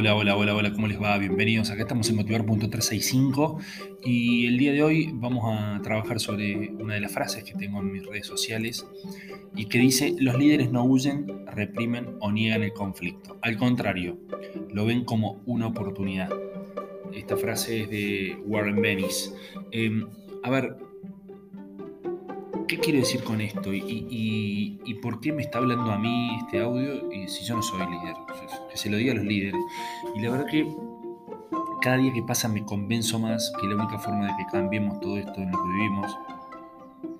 Hola, hola, hola, hola, ¿cómo les va? Bienvenidos. Acá estamos en Motivar.365 y el día de hoy vamos a trabajar sobre una de las frases que tengo en mis redes sociales y que dice, los líderes no huyen, reprimen o niegan el conflicto. Al contrario, lo ven como una oportunidad. Esta frase es de Warren Bennis. Em, a ver, ¿qué quiero decir con esto? ¿Y, por qué me está hablando a mí este audio y si yo no soy líder? Que se lo diga a los líderes. Y la verdad que cada día que pasa me convenzo más que la única forma de que cambiemos todo esto en lo que vivimos,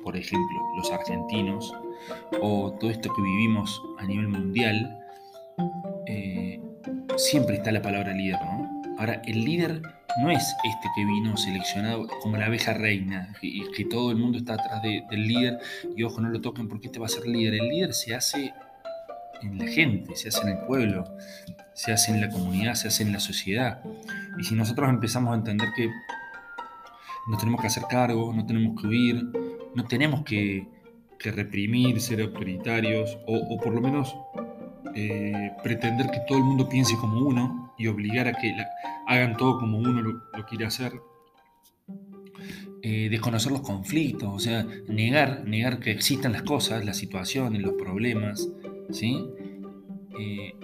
por ejemplo, los argentinos, o todo esto que vivimos a nivel mundial, eh, siempre está la palabra líder, ¿no? Ahora, el líder no es este que vino seleccionado como la abeja reina, y que, todo el mundo está atrás del líder y ojo, no lo toquen porque este va a ser líder. El líder se hace en la gente, se hace en el pueblo, se hace en la comunidad, se hace en la sociedad. Y si nosotros empezamos a entender que nos tenemos que hacer cargo, no tenemos que huir, no tenemos que, reprimir, ser autoritarios, o, por lo menos eh, pretender que todo el mundo piense como uno y obligar a que hagan todo como uno lo, quiere hacer. Eh, desconocer los conflictos, o sea, negar, negar que existan las cosas, las situaciones, los problemas, ¿sí? Eh,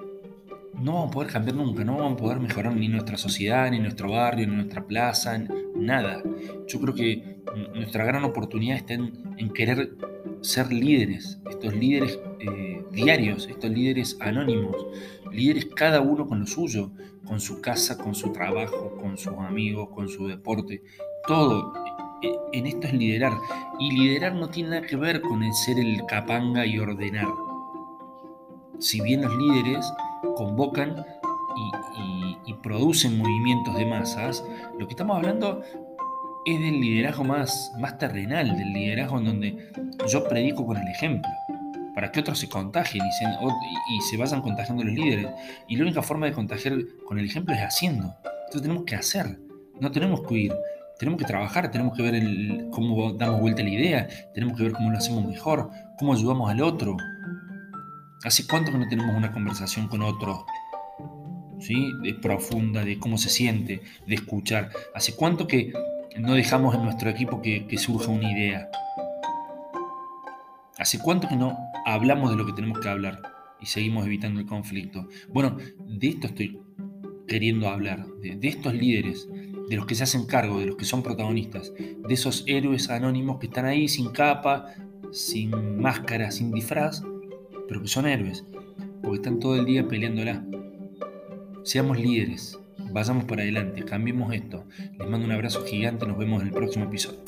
no vamos a poder cambiar nunca, no vamos a poder mejorar ni nuestra sociedad, ni nuestro barrio, ni nuestra plaza, nada. Yo creo que nuestra gran oportunidad está en, querer ser líderes, estos líderes eh, diarios, estos líderes anónimos, líderes cada uno con lo suyo, con su casa, con su trabajo, con sus amigos, con su deporte, todo. E, e, en esto es liderar. Y liderar no tiene nada que ver con el ser el capanga y ordenar. Si bien los líderes convocan y, producen movimientos de masas, lo que estamos hablando es del liderazgo más, más terrenal, del liderazgo en donde yo predico con el ejemplo, para que otros se contagien y se, vayan contagiando los líderes. Y la única forma de contagiar con el ejemplo es haciendo. Entonces tenemos que hacer, no tenemos que huir. Tenemos que trabajar, tenemos que ver cómo damos vuelta la idea, tenemos que ver cómo lo hacemos mejor, cómo ayudamos al otro, ¿Hace cuánto que no tenemos una conversación con otro? ¿Sí? De profunda, de cómo se siente, de escuchar. ¿Hace cuánto que no dejamos en nuestro equipo que, surja una idea? ¿Hace cuánto que no hablamos de lo que tenemos que hablar y seguimos evitando el conflicto? Bueno, de esto estoy queriendo hablar, de, de, estos líderes, de los que se hacen cargo, de los que son protagonistas, de esos héroes anónimos que están ahí sin capa, sin máscara, sin disfraz, pero que son héroes, porque están todo el día peleándola. Seamos líderes, vayamos para adelante, cambiemos esto. Les mando un abrazo gigante, nos vemos en el próximo episodio.